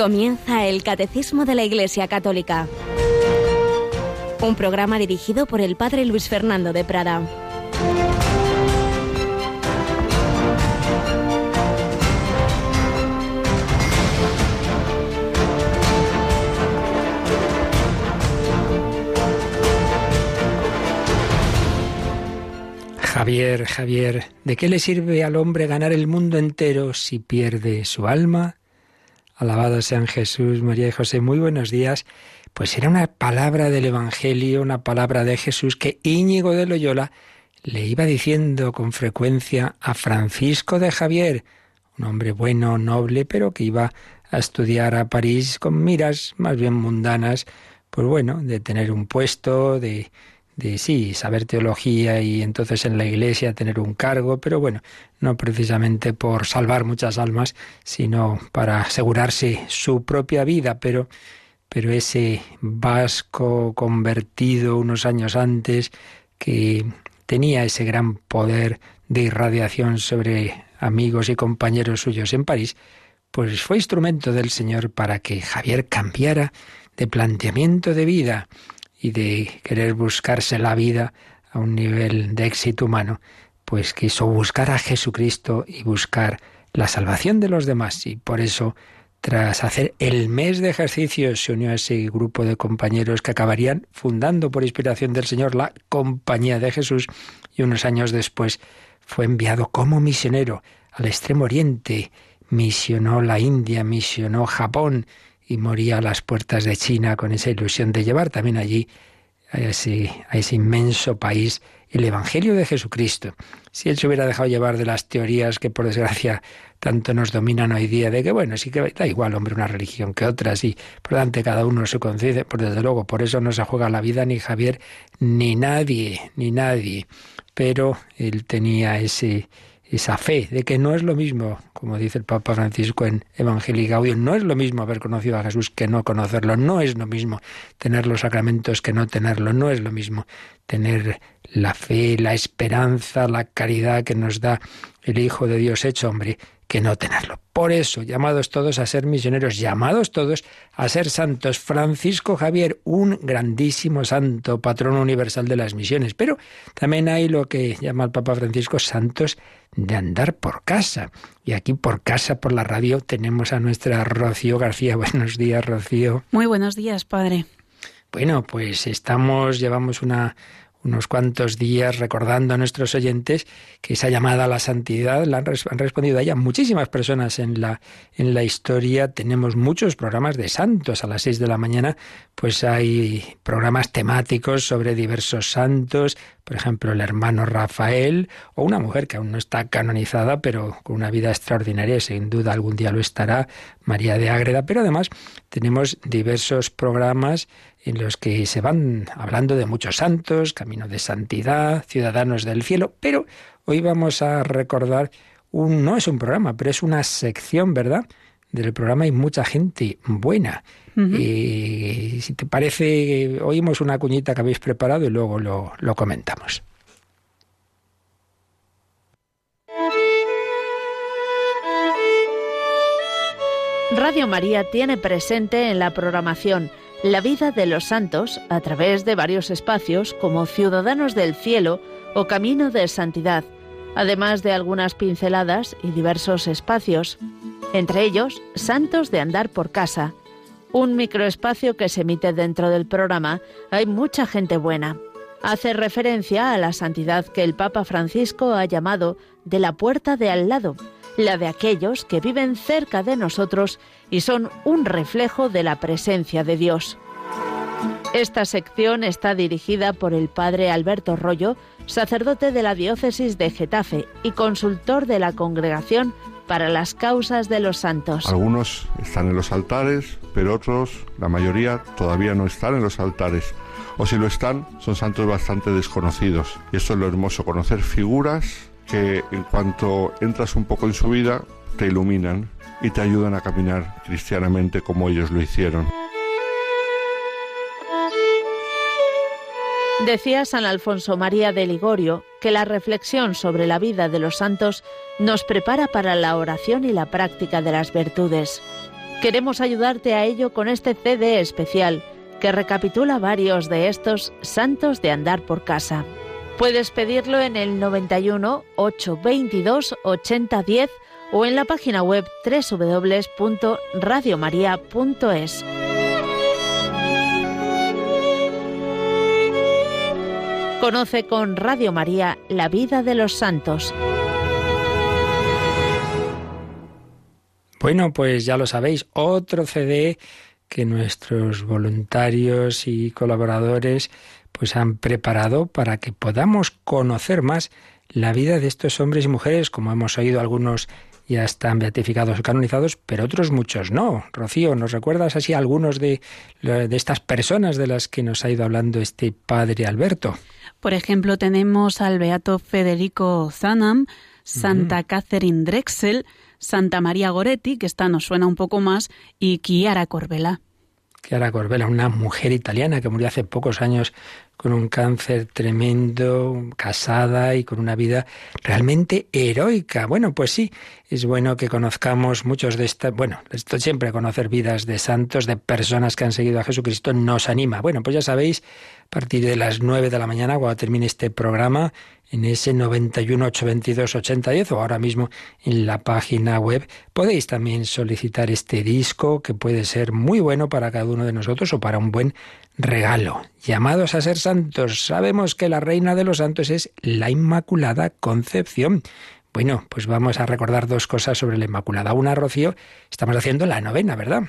Comienza el Catecismo de la Iglesia Católica. Un programa dirigido por el Padre Luis Fernando de Prada. Javier, Javier, ¿de qué le sirve al hombre ganar el mundo entero si pierde su alma? Alabado sean Jesús, María y José. Muy buenos días. Pues era una palabra del Evangelio, una palabra de Jesús que Íñigo de Loyola le iba diciendo con frecuencia a Francisco de Javier, un hombre bueno, noble, pero que iba a estudiar a París con miras más bien mundanas, pues bueno, de tener un puesto, de de sí, saber teología y entonces en la iglesia tener un cargo, pero bueno, no precisamente por salvar muchas almas, sino para asegurarse su propia vida, pero pero ese vasco convertido unos años antes que tenía ese gran poder de irradiación sobre amigos y compañeros suyos en París, pues fue instrumento del Señor para que Javier cambiara de planteamiento de vida y de querer buscarse la vida a un nivel de éxito humano, pues quiso buscar a Jesucristo y buscar la salvación de los demás. Y por eso, tras hacer el mes de ejercicios, se unió a ese grupo de compañeros que acabarían fundando por inspiración del Señor la Compañía de Jesús y unos años después fue enviado como misionero al Extremo Oriente, misionó la India, misionó Japón y moría a las puertas de China con esa ilusión de llevar también allí a ese, a ese inmenso país el Evangelio de Jesucristo. Si él se hubiera dejado llevar de las teorías que por desgracia tanto nos dominan hoy día, de que bueno, sí que da igual, hombre, una religión que otra, sí, por delante cada uno se concede, pues desde luego, por eso no se juega la vida ni Javier, ni nadie, ni nadie. Pero él tenía ese, esa fe de que no es lo mismo, como dice el Papa Francisco en Evangelii Gaudium, no es lo mismo haber conocido a Jesús que no conocerlo, no es lo mismo tener los sacramentos que no tenerlo, no es lo mismo tener la fe, la esperanza, la caridad que nos da el Hijo de Dios hecho hombre, que no tenerlo. Por eso, llamados todos a ser misioneros, llamados todos a ser santos. Francisco Javier, un grandísimo santo, patrón universal de las misiones. Pero también hay lo que llama el Papa Francisco santos de andar por casa. Y aquí por casa, por la radio, tenemos a nuestra Rocío García. Buenos días, Rocío. Muy buenos días, padre. Bueno, pues estamos, llevamos una, unos cuantos días recordando a nuestros oyentes que esa llamada a la santidad la han, respondido a ella muchísimas personas en la, en la historia. Tenemos muchos programas de santos. A las seis de la mañana, pues hay programas temáticos sobre diversos santos, por ejemplo, el hermano Rafael, o una mujer que aún no está canonizada, pero con una vida extraordinaria, sin duda algún día lo estará, María de Ágreda. Pero además tenemos diversos programas en los que se van hablando de muchos santos, camino de santidad, ciudadanos del cielo, pero hoy vamos a recordar un no es un programa, pero es una sección, ¿verdad? Del programa hay mucha gente buena. Y si te parece, oímos una cuñita que habéis preparado y luego lo, lo comentamos. Radio María tiene presente en la programación la vida de los santos a través de varios espacios como Ciudadanos del Cielo o Camino de Santidad, además de algunas pinceladas y diversos espacios, entre ellos Santos de Andar por Casa, un microespacio que se emite dentro del programa Hay mucha gente buena. Hace referencia a la santidad que el Papa Francisco ha llamado de la puerta de al lado, la de aquellos que viven cerca de nosotros y son un reflejo de la presencia de Dios. Esta sección está dirigida por el padre Alberto Rollo, sacerdote de la diócesis de Getafe y consultor de la Congregación para las Causas de los Santos. Algunos están en los altares, pero otros, la mayoría, todavía no están en los altares. O si lo están, son santos bastante desconocidos. Y esto es lo hermoso, conocer figuras que en cuanto entras un poco en su vida, te iluminan y te ayudan a caminar cristianamente como ellos lo hicieron. Decía San Alfonso María de Ligorio que la reflexión sobre la vida de los santos nos prepara para la oración y la práctica de las virtudes. Queremos ayudarte a ello con este CD especial que recapitula varios de estos santos de andar por casa. Puedes pedirlo en el 91 822 8010 o en la página web www.radiomaria.es. Conoce con Radio María la vida de los santos. Bueno, pues ya lo sabéis, otro CD que nuestros voluntarios y colaboradores pues han preparado para que podamos conocer más la vida de estos hombres y mujeres, como hemos oído algunos ya están beatificados o canonizados, pero otros muchos no. Rocío, ¿nos recuerdas así algunos de, de estas personas de las que nos ha ido hablando este padre Alberto? Por ejemplo, tenemos al beato Federico Zanam, Santa Catherine Drexel, Santa María Goretti, que esta nos suena un poco más, y Chiara Corbella. Chiara Corbella, una mujer italiana que murió hace pocos años con un cáncer tremendo, casada y con una vida realmente heroica. Bueno, pues sí, es bueno que conozcamos muchos de estas, bueno, esto siempre conocer vidas de santos, de personas que han seguido a Jesucristo nos anima. Bueno, pues ya sabéis, a partir de las nueve de la mañana, cuando termine este programa, en ese 91 822 8010 o ahora mismo en la página web podéis también solicitar este disco que puede ser muy bueno para cada uno de nosotros o para un buen regalo. Llamados a ser santos, sabemos que la reina de los santos es la Inmaculada Concepción. Bueno, pues vamos a recordar dos cosas sobre la Inmaculada. Una, Rocío, estamos haciendo la novena, ¿verdad?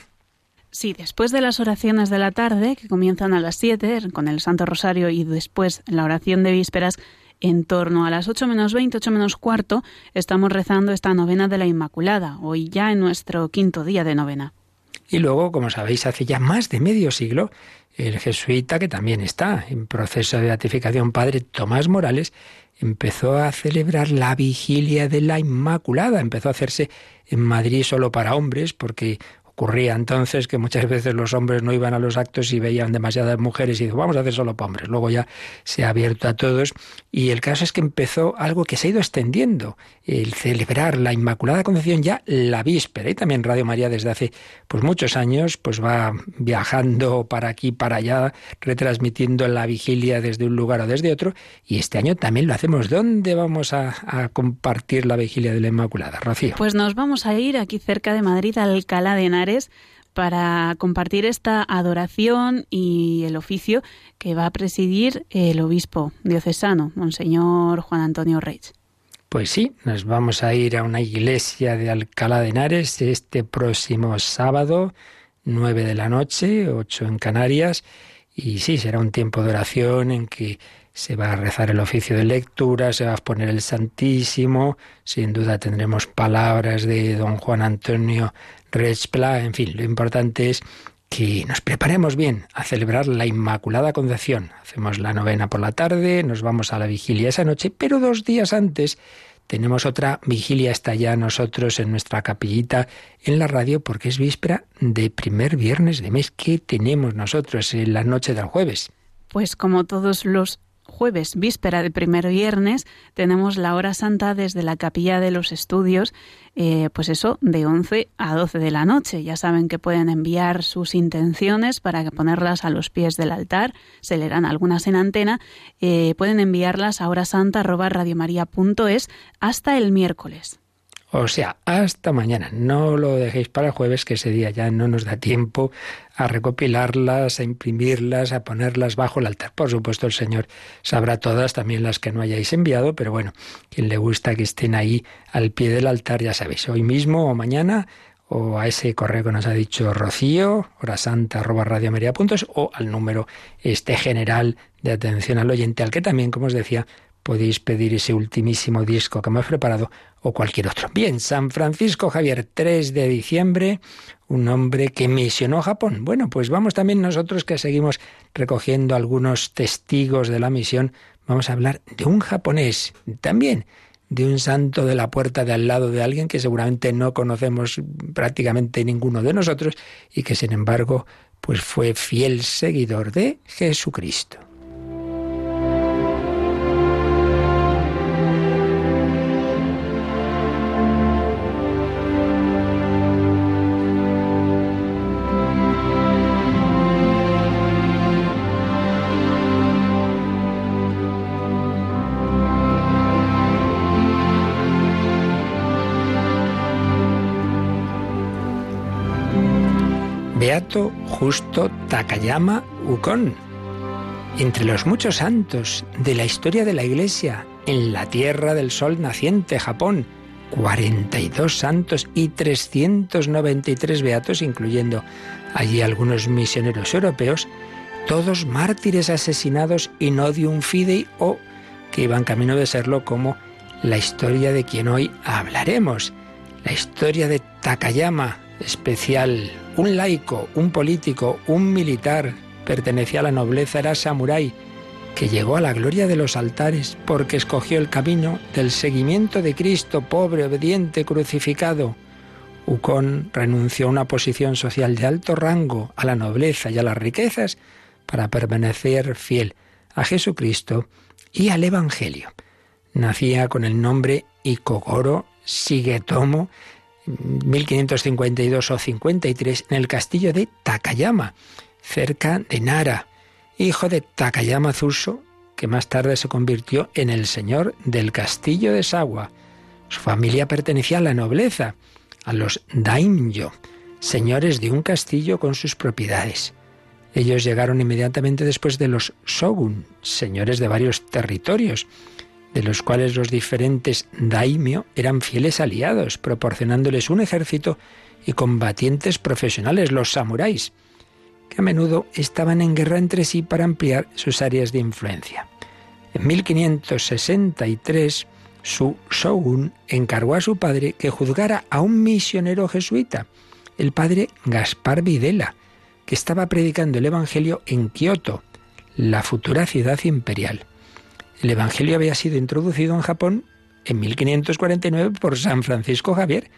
Sí, después de las oraciones de la tarde, que comienzan a las 7 con el Santo Rosario y después la oración de vísperas, en torno a las 8 menos 20, 8 menos cuarto, estamos rezando esta novena de la Inmaculada, hoy ya en nuestro quinto día de novena. Y luego, como sabéis, hace ya más de medio siglo, el jesuita, que también está en proceso de beatificación, padre Tomás Morales, empezó a celebrar la vigilia de la Inmaculada. Empezó a hacerse en Madrid solo para hombres, porque Ocurría entonces que muchas veces los hombres no iban a los actos y veían demasiadas mujeres y dijo, vamos a hacer solo para hombres. Luego ya se ha abierto a todos y el caso es que empezó algo que se ha ido extendiendo, el celebrar la Inmaculada Concepción ya la víspera. Y también Radio María desde hace pues muchos años pues va viajando para aquí, para allá, retransmitiendo la vigilia desde un lugar o desde otro. Y este año también lo hacemos. ¿Dónde vamos a, compartir la vigilia de la Inmaculada, Rocío? Pues nos vamos a ir aquí cerca de Madrid, a Alcalá de Henares para compartir esta adoración y el oficio que va a presidir el obispo diocesano, Monseñor Juan Antonio Reich. Pues sí, nos vamos a ir a una iglesia de Alcalá de Henares este próximo sábado, 9 de la noche, 8 en Canarias, y sí, será un tiempo de oración en que se va a rezar el oficio de lectura, se va a poner el Santísimo, sin duda tendremos palabras de don Juan Antonio Respla, en fin, lo importante es que nos preparemos bien a celebrar la Inmaculada Concepción. Hacemos la novena por la tarde, nos vamos a la vigilia esa noche, pero dos días antes tenemos otra vigilia, está ya nosotros en nuestra capillita en la radio, porque es víspera de primer viernes de mes. ¿Qué tenemos nosotros en la noche del jueves? Pues como todos los jueves, víspera de primer viernes, tenemos la hora santa desde la capilla de los estudios, eh, pues eso, de 11 a 12 de la noche. Ya saben que pueden enviar sus intenciones para ponerlas a los pies del altar, se leerán algunas en antena, eh, pueden enviarlas a horasanta.radiomaria.es hasta el miércoles. O sea, hasta mañana. No lo dejéis para el jueves, que ese día ya no nos da tiempo a recopilarlas, a imprimirlas, a ponerlas bajo el altar. Por supuesto, el Señor sabrá todas, también las que no hayáis enviado, pero bueno, quien le gusta que estén ahí al pie del altar, ya sabéis, hoy mismo o mañana o a ese correo que nos ha dicho Rocío, horasanta o al número este general de atención al oyente, al que también, como os decía, podéis pedir ese ultimísimo disco que hemos preparado o cualquier otro. Bien, San Francisco Javier, 3 de diciembre, un hombre que misionó Japón. Bueno, pues vamos también nosotros que seguimos recogiendo algunos testigos de la misión, vamos a hablar de un japonés, también de un santo de la puerta de al lado de alguien que seguramente no conocemos prácticamente ninguno de nosotros y que sin embargo pues fue fiel seguidor de Jesucristo. Beato Justo Takayama Ukon. Entre los muchos santos de la historia de la Iglesia, en la tierra del sol naciente, Japón, 42 santos y 393 beatos, incluyendo allí algunos misioneros europeos, todos mártires asesinados in odium fidei o que iban camino de serlo como la historia de quien hoy hablaremos, la historia de Takayama, especial, un laico, un político, un militar, pertenecía a la nobleza, era samurái, que llegó a la gloria de los altares porque escogió el camino del seguimiento de Cristo, pobre, obediente, crucificado. Ukon renunció a una posición social de alto rango, a la nobleza y a las riquezas, para permanecer fiel a Jesucristo y al Evangelio. Nacía con el nombre Ikogoro Sigetomo 1552 o 53 en el castillo de Takayama, cerca de Nara, hijo de Takayama Zuso, que más tarde se convirtió en el señor del castillo de Sawa. Su familia pertenecía a la nobleza, a los daimyo, señores de un castillo con sus propiedades. Ellos llegaron inmediatamente después de los shogun, señores de varios territorios, de los cuales los diferentes daimyo eran fieles aliados, proporcionándoles un ejército y combatientes profesionales, los samuráis, que a menudo estaban en guerra entre sí para ampliar sus áreas de influencia. En 1563, su shogun encargó a su padre que juzgara a un misionero jesuita, el padre Gaspar Videla, que estaba predicando el Evangelio en Kioto, la futura ciudad imperial. El Evangelio había sido introducido en Japón en 1549 por San Francisco Javier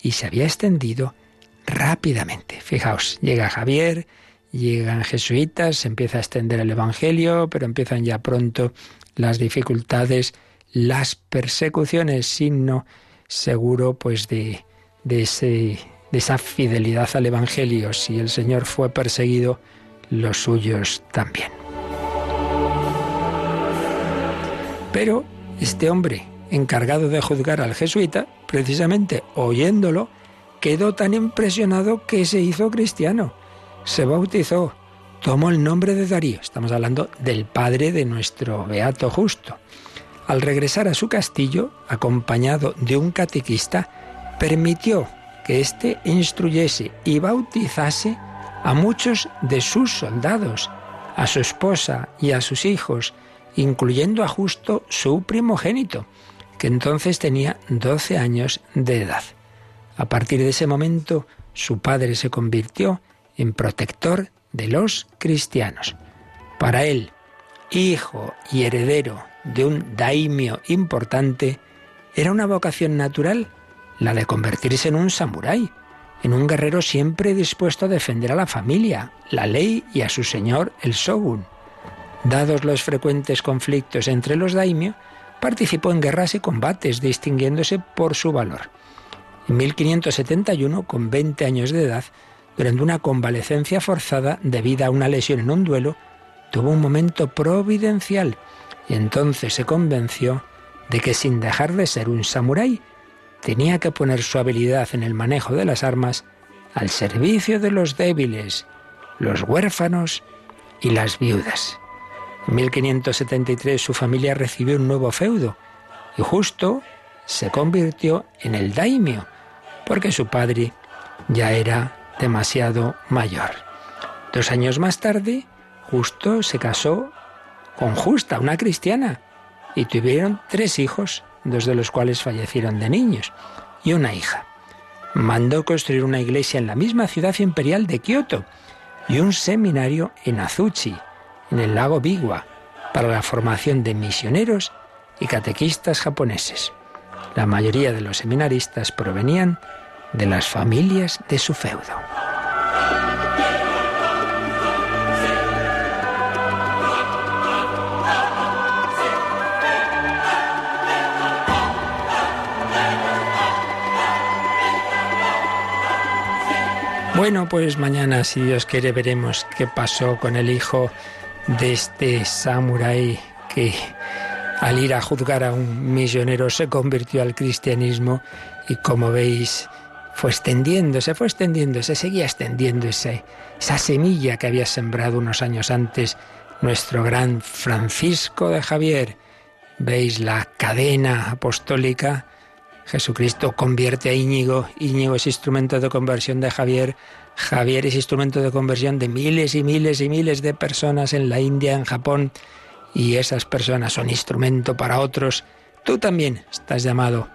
y se había extendido rápidamente. Fijaos, llega Javier, llegan jesuitas, se empieza a extender el Evangelio, pero empiezan ya pronto las dificultades, las persecuciones, signo seguro pues de, de, esa fidelidad al Evangelio. Si el Señor fue perseguido, los suyos también. Pero este hombre, encargado de juzgar al jesuita, precisamente oyéndolo, quedó tan impresionado que se hizo cristiano, se bautizó, tomó el nombre de Darío, estamos hablando del padre de nuestro beato justo. Al regresar a su castillo, acompañado de un catequista, permitió que éste instruyese y bautizase a muchos de sus soldados, a su esposa y a sus hijos, incluyendo a Justo su primogénito, que entonces tenía 12 años de edad. A partir de ese momento, su padre se convirtió en protector de los cristianos. Para él, hijo y heredero de un daimio importante, era una vocación natural la de convertirse en un samurái, en un guerrero siempre dispuesto a defender a la familia, la ley y a su señor, el shogun. Dados los frecuentes conflictos entre los daimyo, participó en guerras y combates, distinguiéndose por su valor. En 1571, con 20 años de edad, durante una convalecencia forzada debida a una lesión en un duelo, tuvo un momento providencial y entonces se convenció de que sin dejar de ser un samurái, tenía que poner su habilidad en el manejo de las armas al servicio de los débiles, los huérfanos y las viudas. En 1573 su familia recibió un nuevo feudo y justo se convirtió en el daimio, porque su padre ya era demasiado mayor. Dos años más tarde, Justo se casó con Justa, una cristiana, y tuvieron tres hijos, dos de los cuales fallecieron de niños, y una hija. Mandó construir una iglesia en la misma ciudad imperial de Kioto y un seminario en Azuchi, en el lago Biwa, para la formación de misioneros y catequistas japoneses. La mayoría de los seminaristas provenían de las familias de su feudo. Bueno, pues mañana, si Dios quiere, veremos qué pasó con el hijo de este samurái que al ir a juzgar a un misionero se convirtió al cristianismo y como veis fue extendiéndose, fue extendiéndose, seguía extendiéndose esa semilla que había sembrado unos años antes nuestro gran Francisco de Javier. Veis la cadena apostólica. Jesucristo convierte a Íñigo, Íñigo es instrumento de conversión de Javier, Javier es instrumento de conversión de miles y miles y miles de personas en la India, en Japón, y esas personas son instrumento para otros. Tú también estás llamado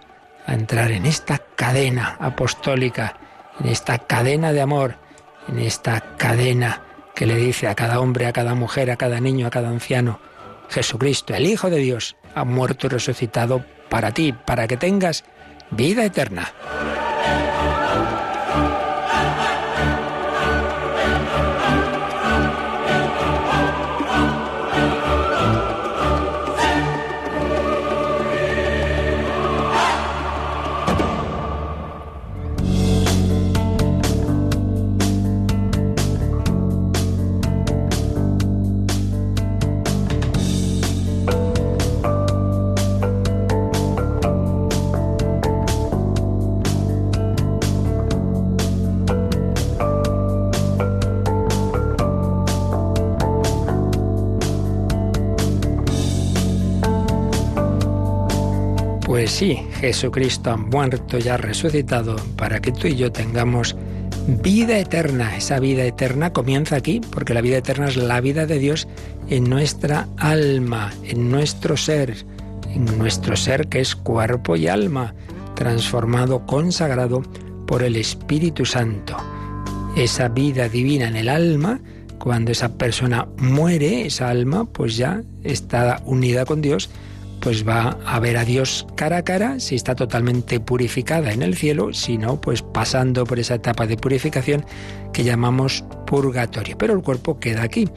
a entrar en esta cadena apostólica, en esta cadena de amor, en esta cadena que le dice a cada hombre, a cada mujer, a cada niño, a cada anciano, Jesucristo, el Hijo de Dios, ha muerto y resucitado para ti, para que tengas vida eterna. Sí, Jesucristo ha muerto y ha resucitado para que tú y yo tengamos vida eterna. Esa vida eterna comienza aquí, porque la vida eterna es la vida de Dios en nuestra alma, en nuestro ser, en nuestro ser que es cuerpo y alma, transformado, consagrado por el Espíritu Santo. Esa vida divina en el alma, cuando esa persona muere, esa alma, pues ya está unida con Dios pues va a ver a Dios cara a cara si está totalmente purificada en el cielo, si no, pues pasando por esa etapa de purificación que llamamos purgatorio. Pero el cuerpo queda aquí.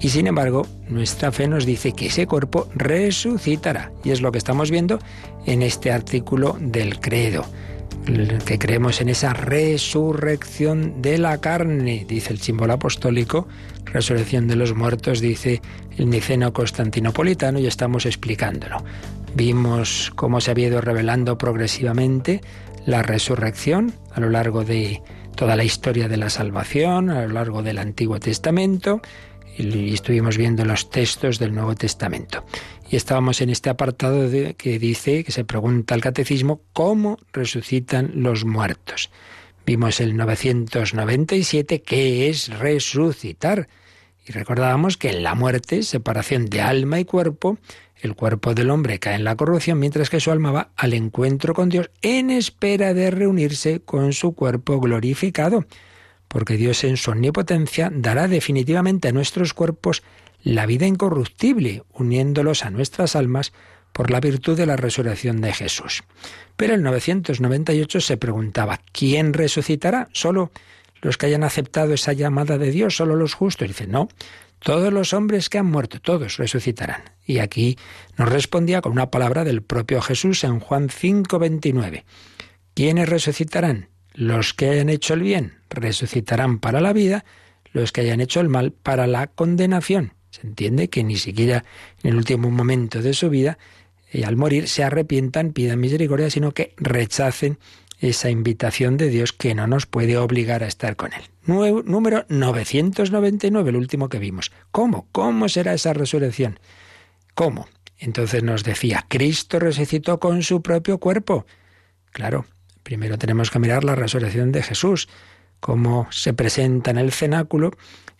Y sin embargo, nuestra fe nos dice que ese cuerpo resucitará. Y es lo que estamos viendo en este artículo del credo que creemos en esa resurrección de la carne, dice el símbolo apostólico, resurrección de los muertos, dice el niceno constantinopolitano, y estamos explicándolo. Vimos cómo se había ido revelando progresivamente la resurrección a lo largo de toda la historia de la salvación, a lo largo del Antiguo Testamento, y estuvimos viendo los textos del Nuevo Testamento. Y estábamos en este apartado de, que dice, que se pregunta al catecismo, ¿cómo resucitan los muertos? Vimos el 997, ¿qué es resucitar? Y recordábamos que en la muerte, separación de alma y cuerpo, el cuerpo del hombre cae en la corrupción, mientras que su alma va al encuentro con Dios en espera de reunirse con su cuerpo glorificado, porque Dios en su omnipotencia dará definitivamente a nuestros cuerpos la vida incorruptible, uniéndolos a nuestras almas por la virtud de la resurrección de Jesús. Pero en 998 se preguntaba, ¿quién resucitará? ¿Solo los que hayan aceptado esa llamada de Dios? ¿Solo los justos? Y dice, no, todos los hombres que han muerto, todos resucitarán. Y aquí nos respondía con una palabra del propio Jesús en Juan 5:29. ¿Quiénes resucitarán? Los que hayan hecho el bien resucitarán para la vida, los que hayan hecho el mal para la condenación. Se entiende que ni siquiera en el último momento de su vida, y eh, al morir, se arrepientan, pidan misericordia, sino que rechacen esa invitación de Dios que no nos puede obligar a estar con Él. número 999, el último que vimos. ¿Cómo? ¿Cómo será esa resurrección? ¿Cómo? Entonces nos decía, Cristo resucitó con su propio cuerpo. Claro, primero tenemos que mirar la resurrección de Jesús, cómo se presenta en el cenáculo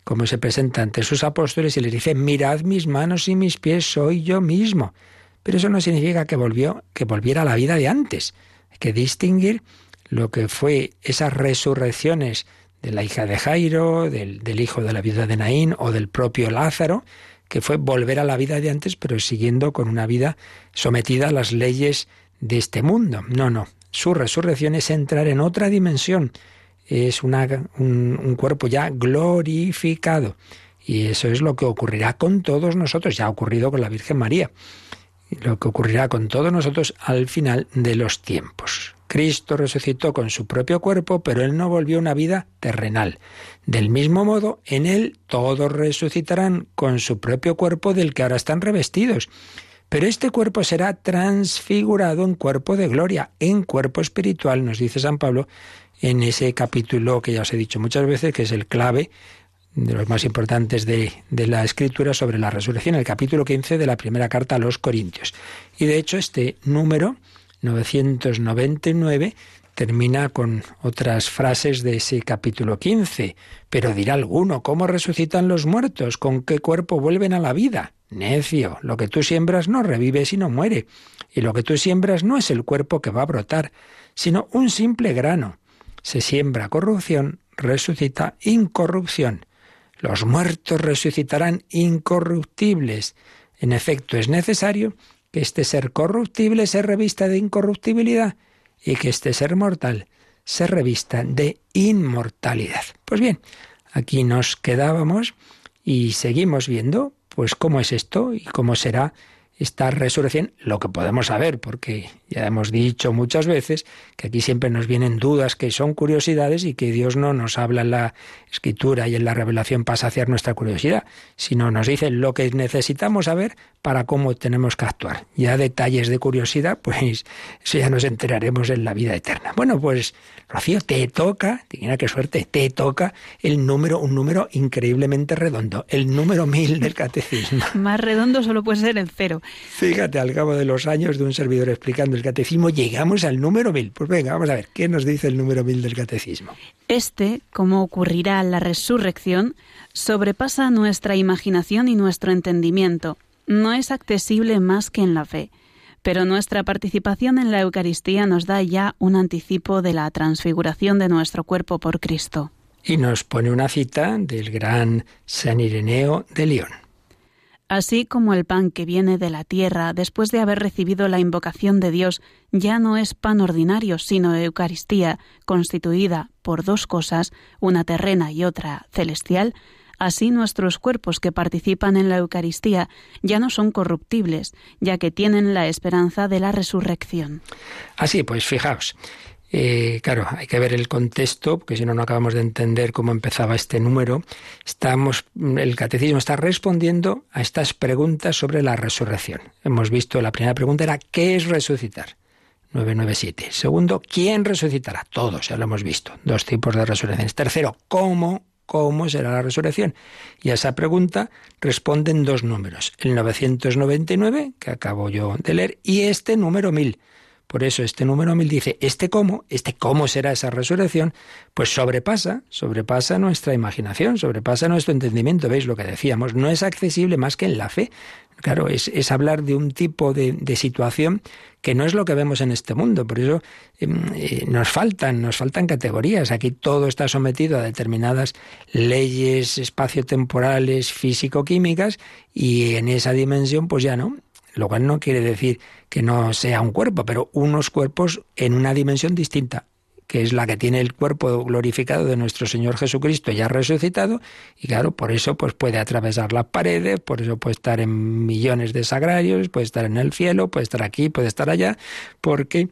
como se presenta ante sus apóstoles y les dice, mirad mis manos y mis pies, soy yo mismo. Pero eso no significa que volvió, que volviera a la vida de antes. Hay que distinguir lo que fue esas resurrecciones de la hija de Jairo, del, del hijo de la viuda de Naín o del propio Lázaro, que fue volver a la vida de antes, pero siguiendo con una vida sometida a las leyes de este mundo. No, no. Su resurrección es entrar en otra dimensión, es un, cuerpo ya glorificado. Y eso es lo que ocurrirá con todos nosotros, ya ha ocurrido con la Virgen María, lo que ocurrirá con todos nosotros al final de los tiempos. Cristo resucitó con su propio cuerpo, pero Él no volvió a una vida terrenal. Del mismo modo, en Él todos resucitarán con su propio cuerpo del que ahora están revestidos Pero este cuerpo será transfigurado en cuerpo de gloria, en cuerpo espiritual, nos dice San Pablo en ese capítulo que ya os he dicho muchas veces, que es el clave de los más importantes de, la escritura sobre la resurrección, el capítulo 15 de la primera carta a los Corintios. Y de hecho este número 999 termina con otras frases de ese capítulo 15. Pero dirá alguno, ¿cómo resucitan los muertos? ¿Con qué cuerpo vuelven a la vida? Necio, lo que tú siembras no revive sino muere. Y lo que tú siembras no es el cuerpo que va a brotar, sino un simple grano. Se siembra corrupción, resucita incorrupción. Los muertos resucitarán incorruptibles. En efecto, es necesario que este ser corruptible se revista de incorruptibilidad y que este ser mortal se revista de inmortalidad. Pues bien, aquí nos quedábamos y seguimos viendo pues cómo es esto y cómo será esta resurrección, lo que podemos saber, porque ya hemos dicho muchas veces que aquí siempre nos vienen dudas que son curiosidades y que Dios no nos habla en la escritura y en la revelación para saciar nuestra curiosidad, sino nos dice lo que necesitamos saber para cómo tenemos que actuar. Ya detalles de curiosidad, pues eso ya nos enteraremos en la vida eterna. Bueno, pues Rocío, te toca, mira qué suerte, te toca el número, un número increíblemente redondo, el número mil del catecismo. Más redondo solo puede ser el cero. Fíjate, al cabo de los años de un servidor explicando el catecismo, llegamos al número mil. Pues venga, vamos a ver, ¿qué nos dice el número mil del catecismo? Este, como ocurrirá la resurrección, sobrepasa nuestra imaginación y nuestro entendimiento. No es accesible más que en la fe pero nuestra participación en la Eucaristía nos da ya un anticipo de la transfiguración de nuestro cuerpo por Cristo. Y nos pone una cita del gran San Ireneo de León. Así como el pan que viene de la tierra después de haber recibido la invocación de Dios ya no es pan ordinario, sino Eucaristía, constituida por dos cosas, una terrena y otra celestial, Así nuestros cuerpos que participan en la Eucaristía ya no son corruptibles, ya que tienen la esperanza de la resurrección. Así pues, fijaos. Eh, claro, hay que ver el contexto, porque si no, no acabamos de entender cómo empezaba este número. Estamos, el catecismo está respondiendo a estas preguntas sobre la resurrección. Hemos visto, la primera pregunta era, ¿qué es resucitar? 997. Segundo, ¿quién resucitará? Todos, ya lo hemos visto. Dos tipos de resurrecciones. Tercero, ¿cómo ¿Cómo será la resurrección? Y a esa pregunta responden dos números, el 999, que acabo yo de leer, y este número 1000. Por eso este número 1000 dice, este cómo, este cómo será esa resurrección, pues sobrepasa, sobrepasa nuestra imaginación, sobrepasa nuestro entendimiento. ¿Veis lo que decíamos? No es accesible más que en la fe. Claro, es, hablar de un tipo de, situación que no es lo que vemos en este mundo. Por eso em, eh, nos faltan, nos faltan categorías. Aquí todo está sometido a determinadas leyes espaciotemporales, físico-químicas, y en esa dimensión, pues ya no. Lo cual no quiere decir que no sea un cuerpo, pero unos cuerpos en una dimensión distinta que es la que tiene el cuerpo glorificado de nuestro Señor Jesucristo ya resucitado, y claro, por eso pues puede atravesar las paredes, por eso puede estar en millones de sagrarios, puede estar en el cielo, puede estar aquí, puede estar allá, porque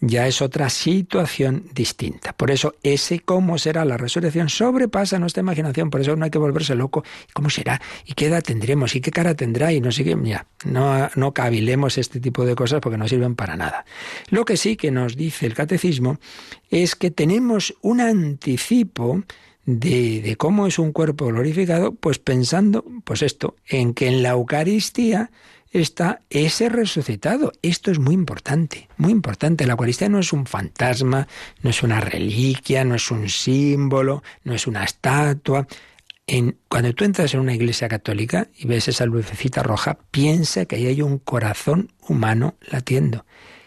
ya es otra situación distinta. Por eso ese cómo será la resurrección sobrepasa nuestra imaginación, por eso no hay que volverse loco. ¿Cómo será? ¿Y qué edad tendremos? ¿Y qué cara tendrá? Y no sé qué, ya, no, no cavilemos este tipo de cosas porque no sirven para nada. Lo que sí que nos dice el catecismo es que tenemos un anticipo de, de, cómo es un cuerpo glorificado, pues pensando, pues esto, en que en la Eucaristía está ese resucitado. Esto es muy importante, muy importante. La Eucaristía no es un fantasma, no es una reliquia, no es un símbolo, no es una estatua. Cuando tú entras en una iglesia católica y ves esa lucecita roja, piensa que ahí hay un corazón humano latiendo,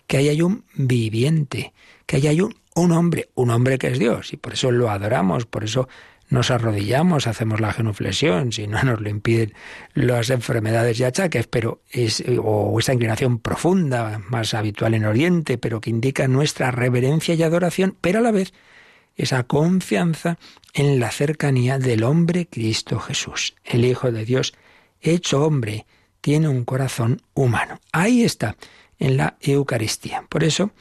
que ahí hay un viviente, que ahí hay un, un hombre, un hombre que es Dios, y por eso lo adoramos, por eso nos arrodillamos, hacemos la genuflexión, si no nos lo impiden las enfermedades y achaques, pero es, o esa inclinación profunda, más habitual en Oriente, pero que indica nuestra reverencia y adoración, pero a la vez esa confianza en la cercanía del hombre Cristo Jesús, el Hijo de Dios, hecho hombre, tiene un corazón humano. Ahí está, en la Eucaristía. Por eso,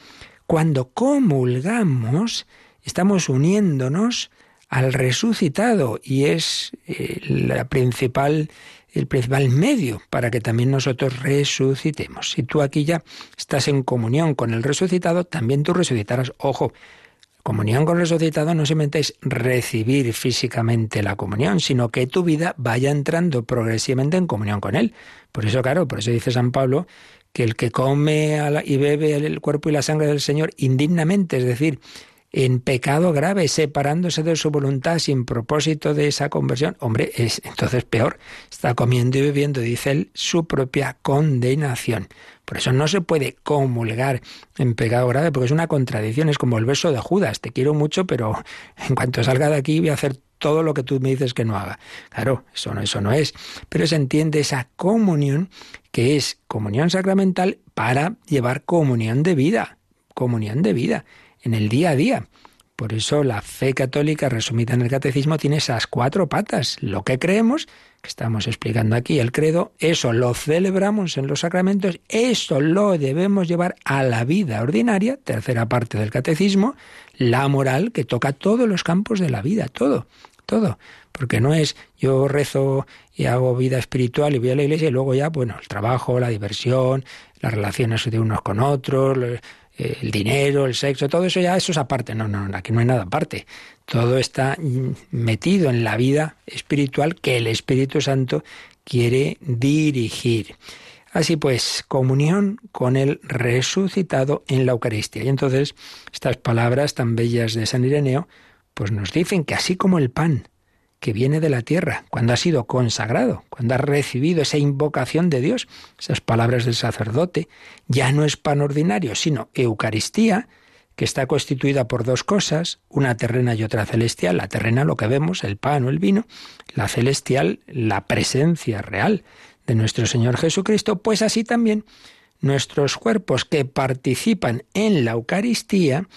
cuando comulgamos, estamos uniéndonos al resucitado y es eh, la principal el principal medio para que también nosotros resucitemos. Si tú aquí ya estás en comunión con el resucitado, también tú resucitarás. Ojo, comunión con el resucitado no simplemente es recibir físicamente la comunión, sino que tu vida vaya entrando progresivamente en comunión con Él. Por eso, claro, por eso dice San Pablo que el que come y bebe el cuerpo y la sangre del Señor indignamente, es decir, en pecado grave, separándose de su voluntad sin propósito de esa conversión, hombre, es entonces peor. Está comiendo y bebiendo, dice él, su propia condenación. Por eso no se puede comulgar en pecado grave, porque es una contradicción, es como el verso de Judas, te quiero mucho, pero en cuanto salga de aquí voy a hacer todo lo que tú me dices que no haga. Claro, eso no, eso no es. Pero se entiende esa comunión que es comunión sacramental para llevar comunión de vida, comunión de vida en el día a día. Por eso la fe católica resumida en el catecismo tiene esas cuatro patas. Lo que creemos, que estamos explicando aquí, el credo, eso lo celebramos en los sacramentos, eso lo debemos llevar a la vida ordinaria, tercera parte del catecismo, la moral que toca todos los campos de la vida, todo, todo. Porque no es yo rezo y hago vida espiritual y voy a la iglesia y luego ya, bueno, el trabajo, la diversión, las relaciones de unos con otros, el dinero, el sexo, todo eso ya eso es aparte. No, no, aquí no hay nada aparte. Todo está metido en la vida espiritual que el Espíritu Santo quiere dirigir. Así pues, comunión con el resucitado en la Eucaristía. Y entonces, estas palabras tan bellas de San Ireneo, pues nos dicen que así como el pan que viene de la tierra, cuando ha sido consagrado, cuando ha recibido esa invocación de Dios, esas palabras del sacerdote, ya no es pan ordinario, sino Eucaristía, que está constituida por dos cosas, una terrena y otra celestial. La terrena, lo que vemos, el pan o el vino, la celestial, la presencia real de nuestro Señor Jesucristo, pues así también nuestros cuerpos que participan en la Eucaristía,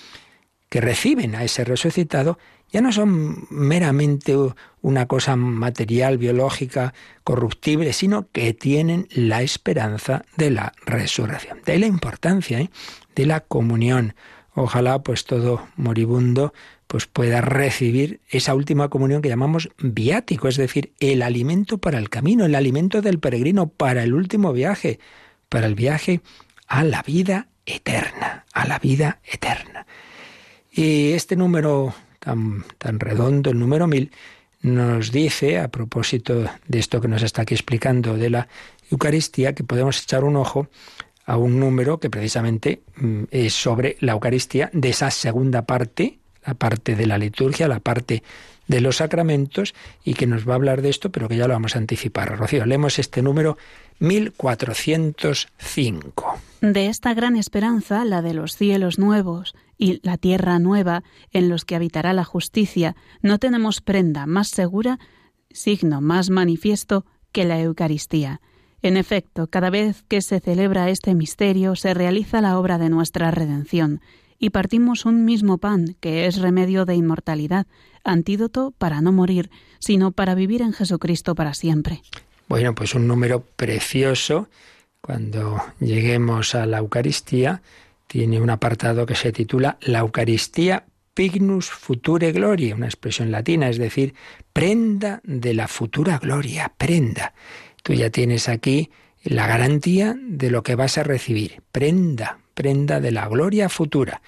que reciben a ese resucitado, ya no son meramente una cosa material, biológica, corruptible, sino que tienen la esperanza de la resurrección. De ahí la importancia ¿eh? de la comunión. Ojalá pues todo moribundo pues pueda recibir esa última comunión que llamamos viático, es decir, el alimento para el camino, el alimento del peregrino para el último viaje, para el viaje a la vida eterna, a la vida eterna. Y este número tan, tan redondo, el número mil, nos dice, a propósito de esto que nos está aquí explicando de la Eucaristía, que podemos echar un ojo a un número que precisamente mm, es sobre la Eucaristía, de esa segunda parte, la parte de la liturgia, la parte de los sacramentos, y que nos va a hablar de esto, pero que ya lo vamos a anticipar. Rocío, leemos este número 1405. De esta gran esperanza, la de los cielos nuevos y la tierra nueva en los que habitará la justicia, no tenemos prenda más segura, signo más manifiesto que la Eucaristía. En efecto, cada vez que se celebra este misterio se realiza la obra de nuestra redención, y partimos un mismo pan, que es remedio de inmortalidad, antídoto para no morir, sino para vivir en Jesucristo para siempre. Bueno, pues un número precioso. Cuando lleguemos a la Eucaristía, tiene un apartado que se titula La Eucaristía Pignus Future Gloria, una expresión latina, es decir, prenda de la futura gloria, prenda. Tú ya tienes aquí la garantía de lo que vas a recibir, prenda, prenda de la gloria futura.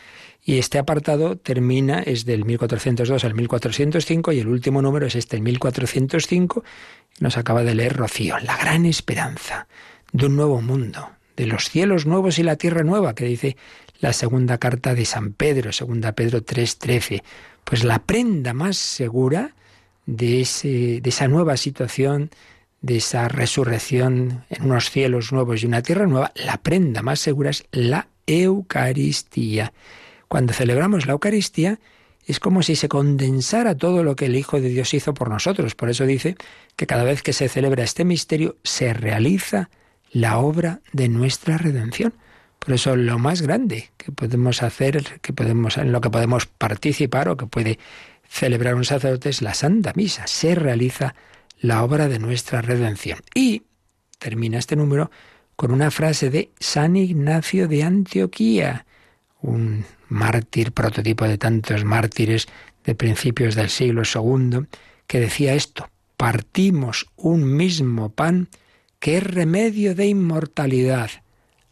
Y este apartado termina, es del 1402 al 1405 y el último número es este, el 1405, nos acaba de leer Rocío, la gran esperanza de un nuevo mundo, de los cielos nuevos y la tierra nueva, que dice la segunda carta de San Pedro, segunda Pedro 3:13. Pues la prenda más segura de, ese, de esa nueva situación, de esa resurrección en unos cielos nuevos y una tierra nueva, la prenda más segura es la Eucaristía. Cuando celebramos la Eucaristía, es como si se condensara todo lo que el Hijo de Dios hizo por nosotros. Por eso dice que cada vez que se celebra este misterio, se realiza la obra de nuestra redención. Por eso lo más grande que podemos hacer, que podemos, en lo que podemos participar o que puede celebrar un sacerdote es la Santa Misa. Se realiza la obra de nuestra redención. Y termina este número con una frase de San Ignacio de Antioquía, un mártir, prototipo de tantos mártires de principios del siglo II, que decía esto, partimos un mismo pan que es remedio de inmortalidad,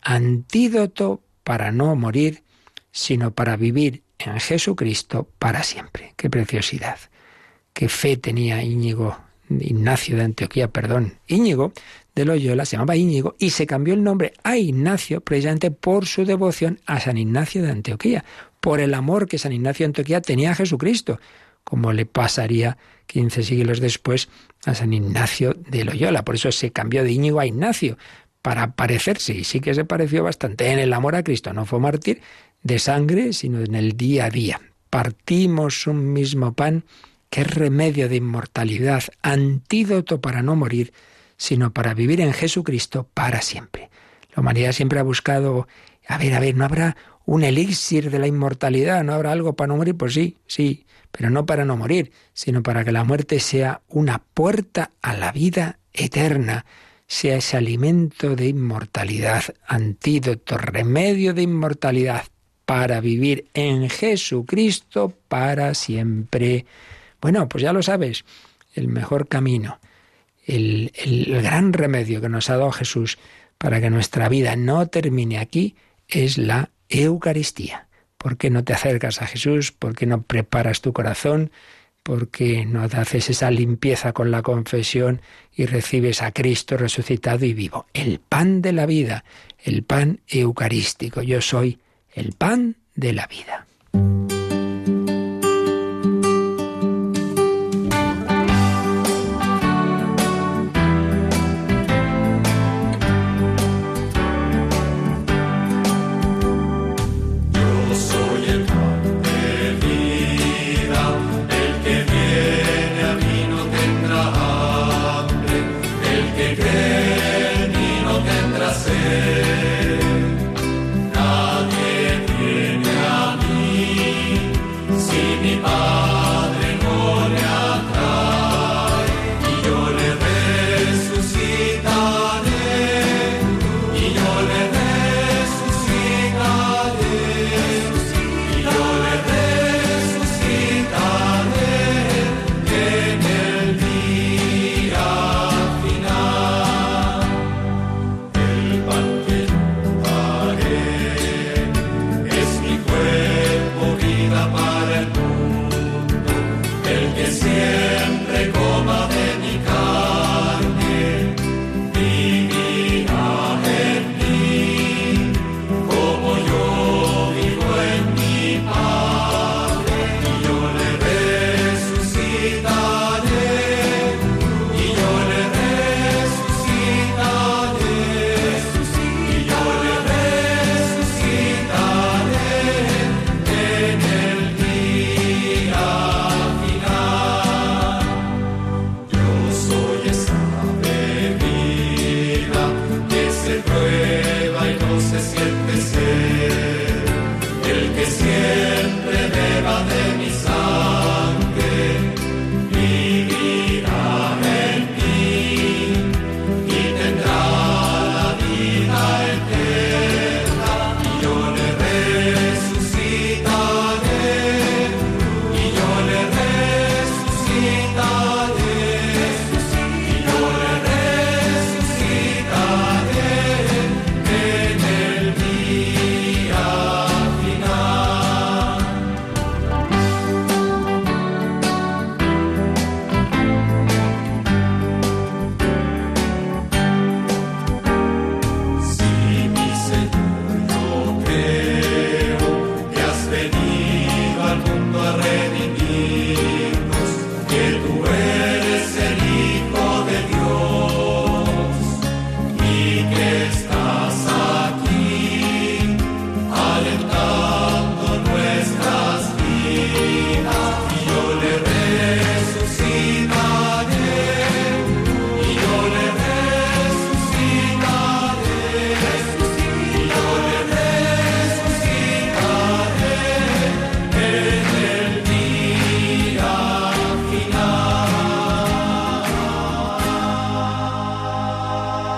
antídoto para no morir, sino para vivir en Jesucristo para siempre. Qué preciosidad. Qué fe tenía Íñigo, Ignacio de Antioquía, perdón. Íñigo de Loyola se llamaba Íñigo y se cambió el nombre a Ignacio precisamente por su devoción a San Ignacio de Antioquía, por el amor que San Ignacio de Antioquía tenía a Jesucristo, como le pasaría 15 siglos después a San Ignacio de Loyola. Por eso se cambió de Íñigo a Ignacio, para parecerse, y sí que se pareció bastante en el amor a Cristo. No fue mártir de sangre, sino en el día a día. Partimos un mismo pan que es remedio de inmortalidad, antídoto para no morir, sino para vivir en Jesucristo para siempre. La humanidad siempre ha buscado, a ver, a ver, ¿no habrá un elixir de la inmortalidad? ¿No habrá algo para no morir? Pues sí, sí, pero no para no morir, sino para que la muerte sea una puerta a la vida eterna, sea ese alimento de inmortalidad, antídoto, remedio de inmortalidad para vivir en Jesucristo para siempre. Bueno, pues ya lo sabes, el mejor camino, el, el, gran remedio que nos ha dado Jesús para que nuestra vida no termine aquí es la Eucaristía. ¿Por qué no te acercas a Jesús? ¿Por qué no preparas tu corazón? ¿Por qué no haces esa limpieza con la confesión y recibes a Cristo resucitado y vivo? El pan de la vida, el pan eucarístico. Yo soy el pan de la vida.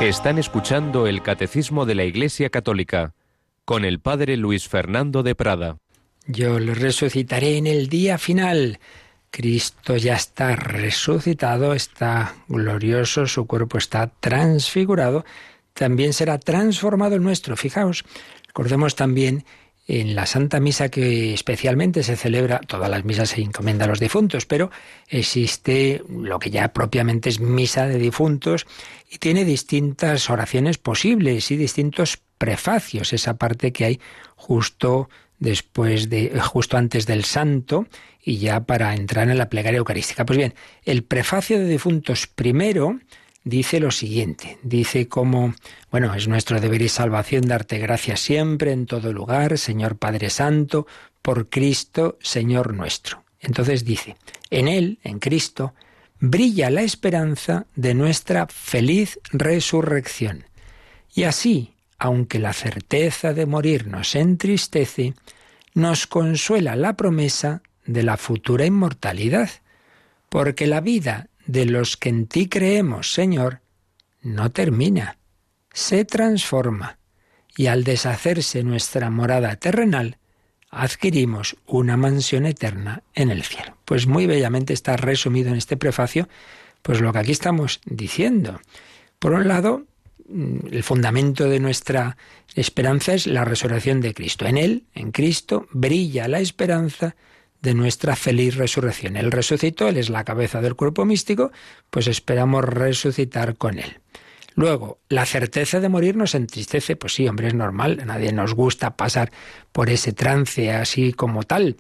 Están escuchando el Catecismo de la Iglesia Católica con el Padre Luis Fernando de Prada. Yo le resucitaré en el día final. Cristo ya está resucitado, está glorioso, su cuerpo está transfigurado, también será transformado el nuestro. Fijaos, recordemos también en la Santa Misa que especialmente se celebra, todas las misas se encomiendan a los difuntos, pero existe lo que ya propiamente es misa de difuntos y tiene distintas oraciones posibles y distintos prefacios, esa parte que hay justo después de justo antes del santo y ya para entrar en la plegaria eucarística. Pues bien, el prefacio de difuntos primero dice lo siguiente, dice como, bueno, es nuestro deber y salvación darte gracias siempre, en todo lugar, Señor Padre Santo, por Cristo, Señor nuestro. Entonces dice, en Él, en Cristo, brilla la esperanza de nuestra feliz resurrección. Y así, aunque la certeza de morir nos entristece, nos consuela la promesa de la futura inmortalidad, porque la vida de los que en ti creemos, Señor, no termina, se transforma, y al deshacerse nuestra morada terrenal, adquirimos una mansión eterna en el cielo. Pues muy bellamente está resumido en este prefacio, pues lo que aquí estamos diciendo. Por un lado, mm, el fundamento de nuestra esperanza es la resurrección de Cristo. En Él, en Cristo, brilla la esperanza de nuestra feliz resurrección. Él resucitó, Él es la cabeza del cuerpo místico, pues esperamos resucitar con Él. Luego, la certeza de morir nos entristece, pues sí, hombre, es normal, a nadie nos gusta pasar por ese trance así como tal.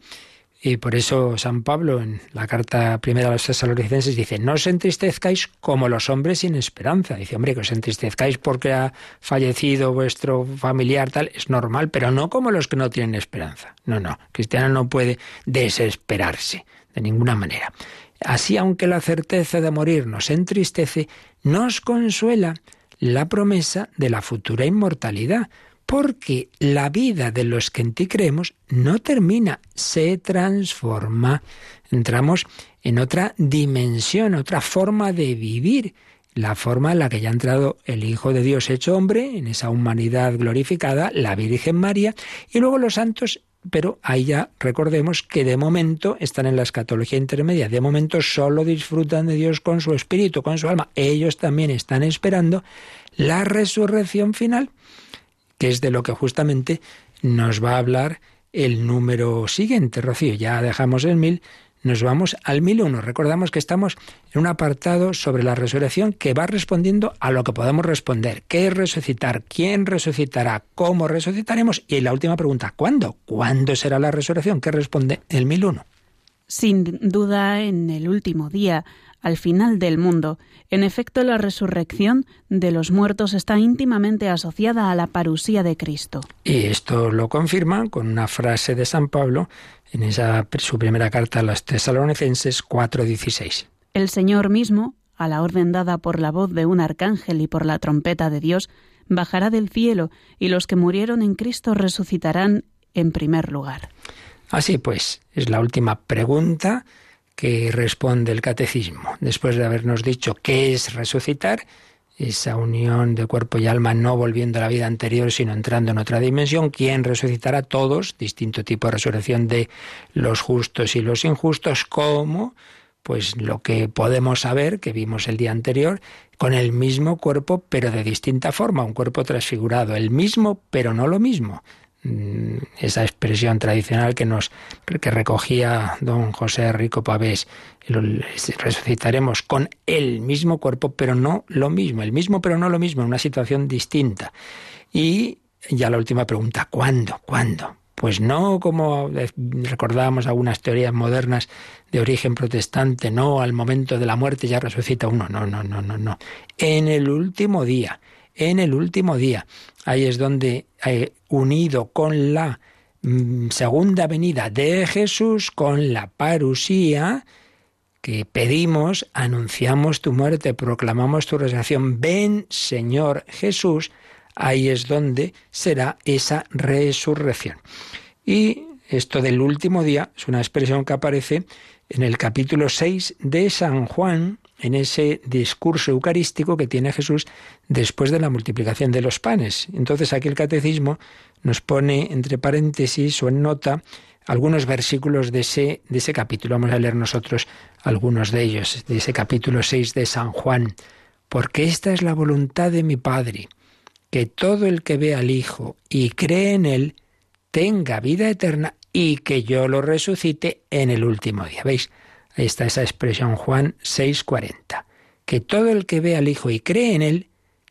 Y por eso San Pablo en la carta primera a los tesalonicenses dice, no os entristezcáis como los hombres sin esperanza. Dice, hombre, que os entristezcáis porque ha fallecido vuestro familiar, tal, es normal, pero no como los que no tienen esperanza. No, no, cristiano no puede desesperarse de ninguna manera. Así, aunque la certeza de morir nos entristece, nos consuela la promesa de la futura inmortalidad, porque la vida de los que en ti creemos no termina, se transforma. Entramos en otra dimensión, otra forma de vivir, la forma en la que ya ha entrado el Hijo de Dios hecho hombre, en esa humanidad glorificada, la Virgen María, y luego los santos, pero ahí ya recordemos que de momento están en la escatología intermedia, de momento solo disfrutan de Dios con su espíritu, con su alma. Ellos también están esperando la resurrección final que es de lo que justamente nos va a hablar el número siguiente, Rocío. Ya dejamos el mil, nos vamos al mil uno. Recordamos que estamos en un apartado sobre la resurrección que va respondiendo a lo que podemos responder. ¿Qué es resucitar? ¿Quién resucitará? ¿Cómo resucitaremos? Y la última pregunta, ¿cuándo? ¿Cuándo será la resurrección? ¿Qué responde el mil uno? Sin duda, en el último día, al final del mundo. En efecto, la resurrección de los muertos está íntimamente asociada a la parusía de Cristo. Y esto lo confirma con una frase de San Pablo en esa su primera carta a los tesalonicenses 4:16. El Señor mismo, a la orden dada por la voz de un arcángel y por la trompeta de Dios, bajará del cielo y los que murieron en Cristo resucitarán en primer lugar. Así pues, es la última pregunta que responde el catecismo. Después de habernos dicho qué es resucitar, esa unión de cuerpo y alma no volviendo a la vida anterior, sino entrando en otra dimensión, ¿quién resucitará a todos? Distinto tipo de resurrección de los justos y los injustos, ¿cómo? Pues lo que podemos saber, que vimos el día anterior, con el mismo cuerpo, pero de distinta forma, un cuerpo transfigurado, el mismo, pero no lo mismo. Mm, esa expresión tradicional que nos que recogía don José Rico Pavés resucitaremos con el mismo cuerpo pero no lo mismo el mismo pero no lo mismo en una situación distinta y ya la última pregunta ¿cuándo? ¿cuándo? Pues no como recordábamos algunas teorías modernas de origen protestante, no al momento de la muerte ya resucita uno, no, no, no, no, no. En el último día, en el último día. Ahí es donde, unido con la mm, segunda venida de Jesús, con la parusía, que pedimos, anunciamos tu muerte, proclamamos tu resurrección, ven Señor Jesús, ahí es donde será esa resurrección. Y esto del último día es una expresión que aparece en el capítulo 6 de San Juan, en ese discurso eucarístico que tiene Jesús después de la multiplicación de los panes. Entonces aquí el catecismo nos pone entre paréntesis o en nota algunos versículos de ese, de ese capítulo. Vamos a leer nosotros algunos de ellos, de ese capítulo 6 de San Juan. Porque esta es la voluntad de mi Padre, que todo el que ve al Hijo y cree en Él tenga vida eterna y que yo lo resucite en el último día. ¿Veis? Ahí está esa expresión Juan 6:40. Que todo el que ve al Hijo y cree en Él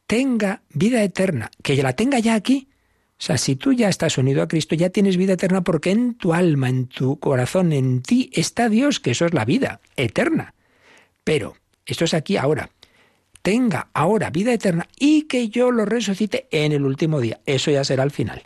tenga vida eterna, que la tenga ya aquí. O sea, si tú ya estás unido a Cristo, ya tienes vida eterna porque en tu alma, en tu corazón, en ti está Dios, que eso es la vida eterna. Pero, esto es aquí ahora. Tenga ahora vida eterna y que yo lo resucite en el último día. Eso ya será al final.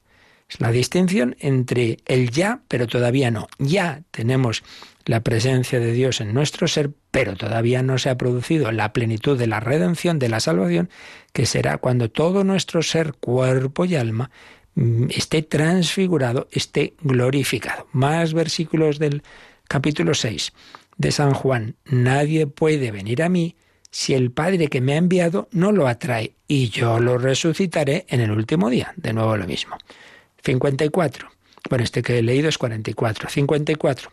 Es la distinción entre el ya, pero todavía no. Ya tenemos la presencia de Dios en nuestro ser, pero todavía no se ha producido la plenitud de la redención, de la salvación, que será cuando todo nuestro ser, cuerpo y alma, mm, esté transfigurado, esté glorificado. Más versículos del capítulo 6 de San Juan. Nadie puede venir a mí si el Padre que me ha enviado no lo atrae, y yo lo resucitaré en el último día. De nuevo lo mismo. 54. Bueno, este que he leído es 44. 54.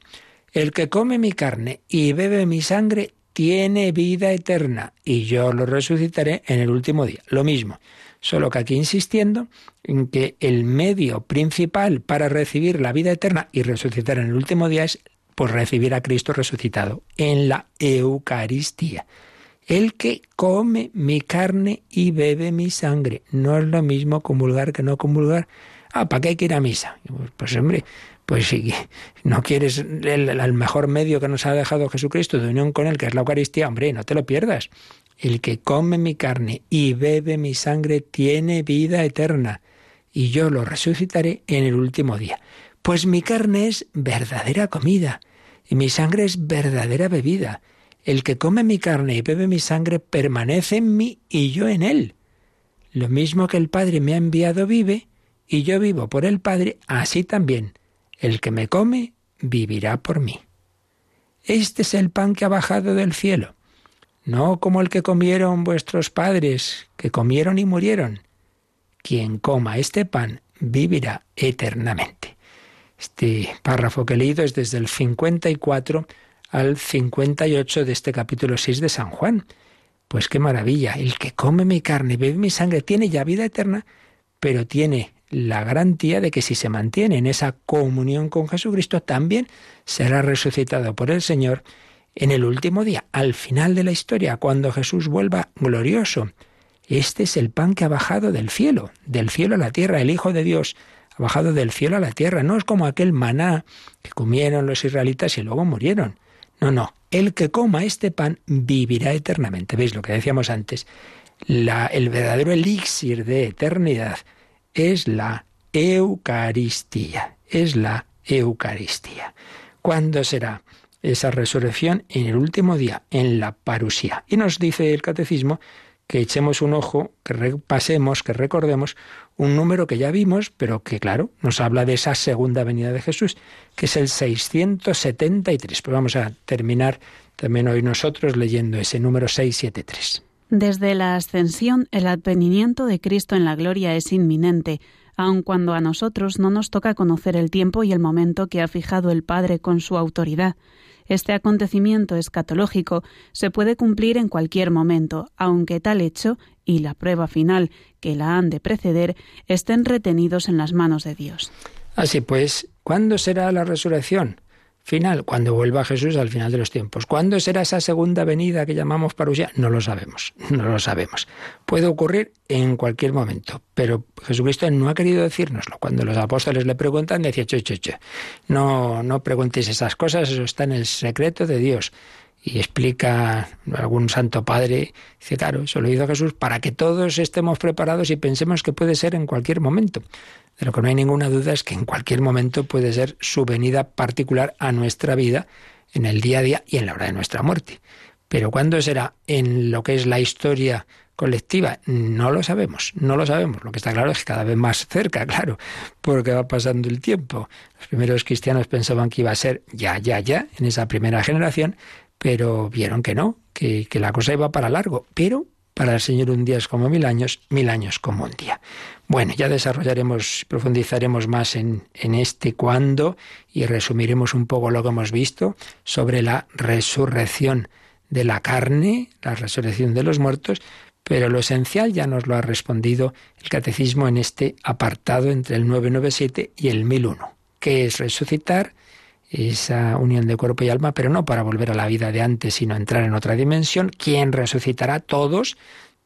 El que come mi carne y bebe mi sangre tiene vida eterna y yo lo resucitaré en el último día. Lo mismo, solo que aquí insistiendo en que el medio principal para recibir la vida eterna y resucitar en el último día es por recibir a Cristo resucitado en la Eucaristía. El que come mi carne y bebe mi sangre. No es lo mismo comulgar que no comulgar. Ah, ¿para qué hay que ir a misa? Pues hombre, pues si no quieres el, mejor medio que nos ha dejado Jesucristo de unión con Él, que es la Eucaristía, hombre, no te lo pierdas. El que come mi carne y bebe mi sangre tiene vida eterna, y yo lo resucitaré en el último día. Pues mi carne es verdadera comida, y mi sangre es verdadera bebida. El que come mi carne y bebe mi sangre permanece en mí y yo en él. Lo mismo que el Padre me ha enviado vive, y yo vivo por el Padre, así también el que me come vivirá por mí. Este es el pan que ha bajado del cielo, no como el que comieron vuestros padres, que comieron y murieron. Quien coma este pan vivirá eternamente. Este párrafo que he leído es desde el 54 al 58 de este capítulo 6 de San Juan. Pues qué maravilla, el que come mi carne y bebe mi sangre tiene ya vida eterna, pero tiene la garantía de que si se mantiene en esa comunión con Jesucristo, también será resucitado por el Señor en el último día, al final de la historia, cuando Jesús vuelva glorioso. Este es el pan que ha bajado del cielo, del cielo a la tierra, el Hijo de Dios ha bajado del cielo a la tierra. No es como aquel maná que comieron los israelitas y luego murieron. No, no, el que coma este pan vivirá eternamente. ¿Veis lo que decíamos antes? La, el verdadero elixir de eternidad es la Eucaristía, es la Eucaristía. ¿Cuándo será esa resurrección? En el último día, en la parusía. Y nos dice el catecismo que echemos un ojo, que repasemos, que recordemos un número que ya vimos, pero que claro, nos habla de esa segunda venida de Jesús, que es el 673. Pues vamos a terminar también hoy nosotros leyendo ese número 673. Desde la ascensión, el advenimiento de Cristo en la gloria es inminente, aun cuando a nosotros no nos toca conocer el tiempo y el momento que ha fijado el Padre con su autoridad. Este acontecimiento escatológico se puede cumplir en cualquier momento, aunque tal hecho y la prueba final que la han de preceder estén retenidos en las manos de Dios. Así pues, ¿cuándo será la resurrección? Final, cuando vuelva Jesús al final de los tiempos. ¿Cuándo será esa segunda venida que llamamos parusia? No lo sabemos, no lo sabemos. Puede ocurrir en cualquier momento, pero Jesucristo no ha querido decírnoslo. Cuando los apóstoles le preguntan, decía, che, che, che, no, no preguntéis esas cosas, eso está en el secreto de Dios. Y explica algún santo padre, dice, claro, eso lo hizo Jesús para que todos estemos preparados y pensemos que puede ser en cualquier momento. De lo que no hay ninguna duda es que en cualquier momento puede ser su venida particular a nuestra vida en el día a día y en la hora de nuestra muerte. Pero ¿cuándo será en lo que es la historia colectiva? No lo sabemos, no lo sabemos. Lo que está claro es que cada vez más cerca, claro, porque va pasando el tiempo. Los primeros cristianos pensaban que iba a ser ya, ya, ya, en esa primera generación, pero vieron que no, que, que la cosa iba para largo. Pero para el Señor un día es como mil años, mil años como un día. Bueno, ya desarrollaremos, profundizaremos más en, en este cuándo y resumiremos un poco lo que hemos visto sobre la resurrección de la carne, la resurrección de los muertos, pero lo esencial ya nos lo ha respondido el catecismo en este apartado entre el 997 y el 1001, que es resucitar, esa unión de cuerpo y alma, pero no para volver a la vida de antes, sino entrar en otra dimensión. ¿Quién resucitará? Todos,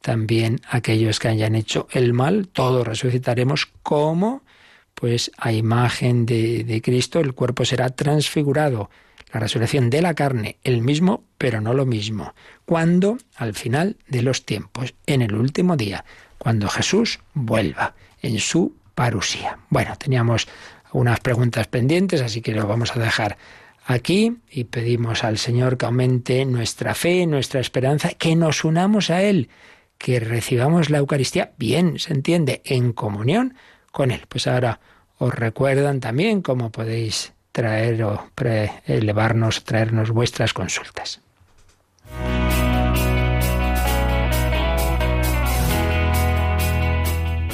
también aquellos que hayan hecho el mal, todos resucitaremos como, pues a imagen de, Cristo, el cuerpo será transfigurado. La resurrección de la carne, el mismo, pero no lo mismo. Cuando, al final de los tiempos, en el último día, cuando Jesús vuelva en su parusía. Bueno, teníamos unas preguntas pendientes, así que lo vamos a dejar aquí y pedimos al Señor que aumente nuestra fe, nuestra esperanza, que nos unamos a Él, que recibamos la Eucaristía bien, se entiende, en comunión con Él. Pues ahora os recuerdan también cómo podéis traer o elevarnos, traernos vuestras consultas.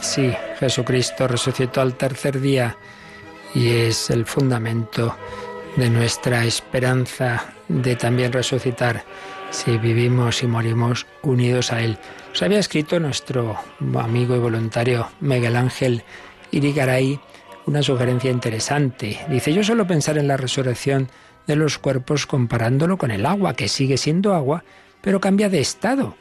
Sí, Jesucristo resucitó al tercer día y es el fundamento de nuestra esperanza de también resucitar si vivimos y morimos unidos a Él. Había escrito nuestro amigo y voluntario Miguel Ángel Irigaray una sugerencia interesante. Dice, yo suelo pensar en la resurrección de los cuerpos comparándolo con el agua, que sigue siendo agua, pero cambia de estado.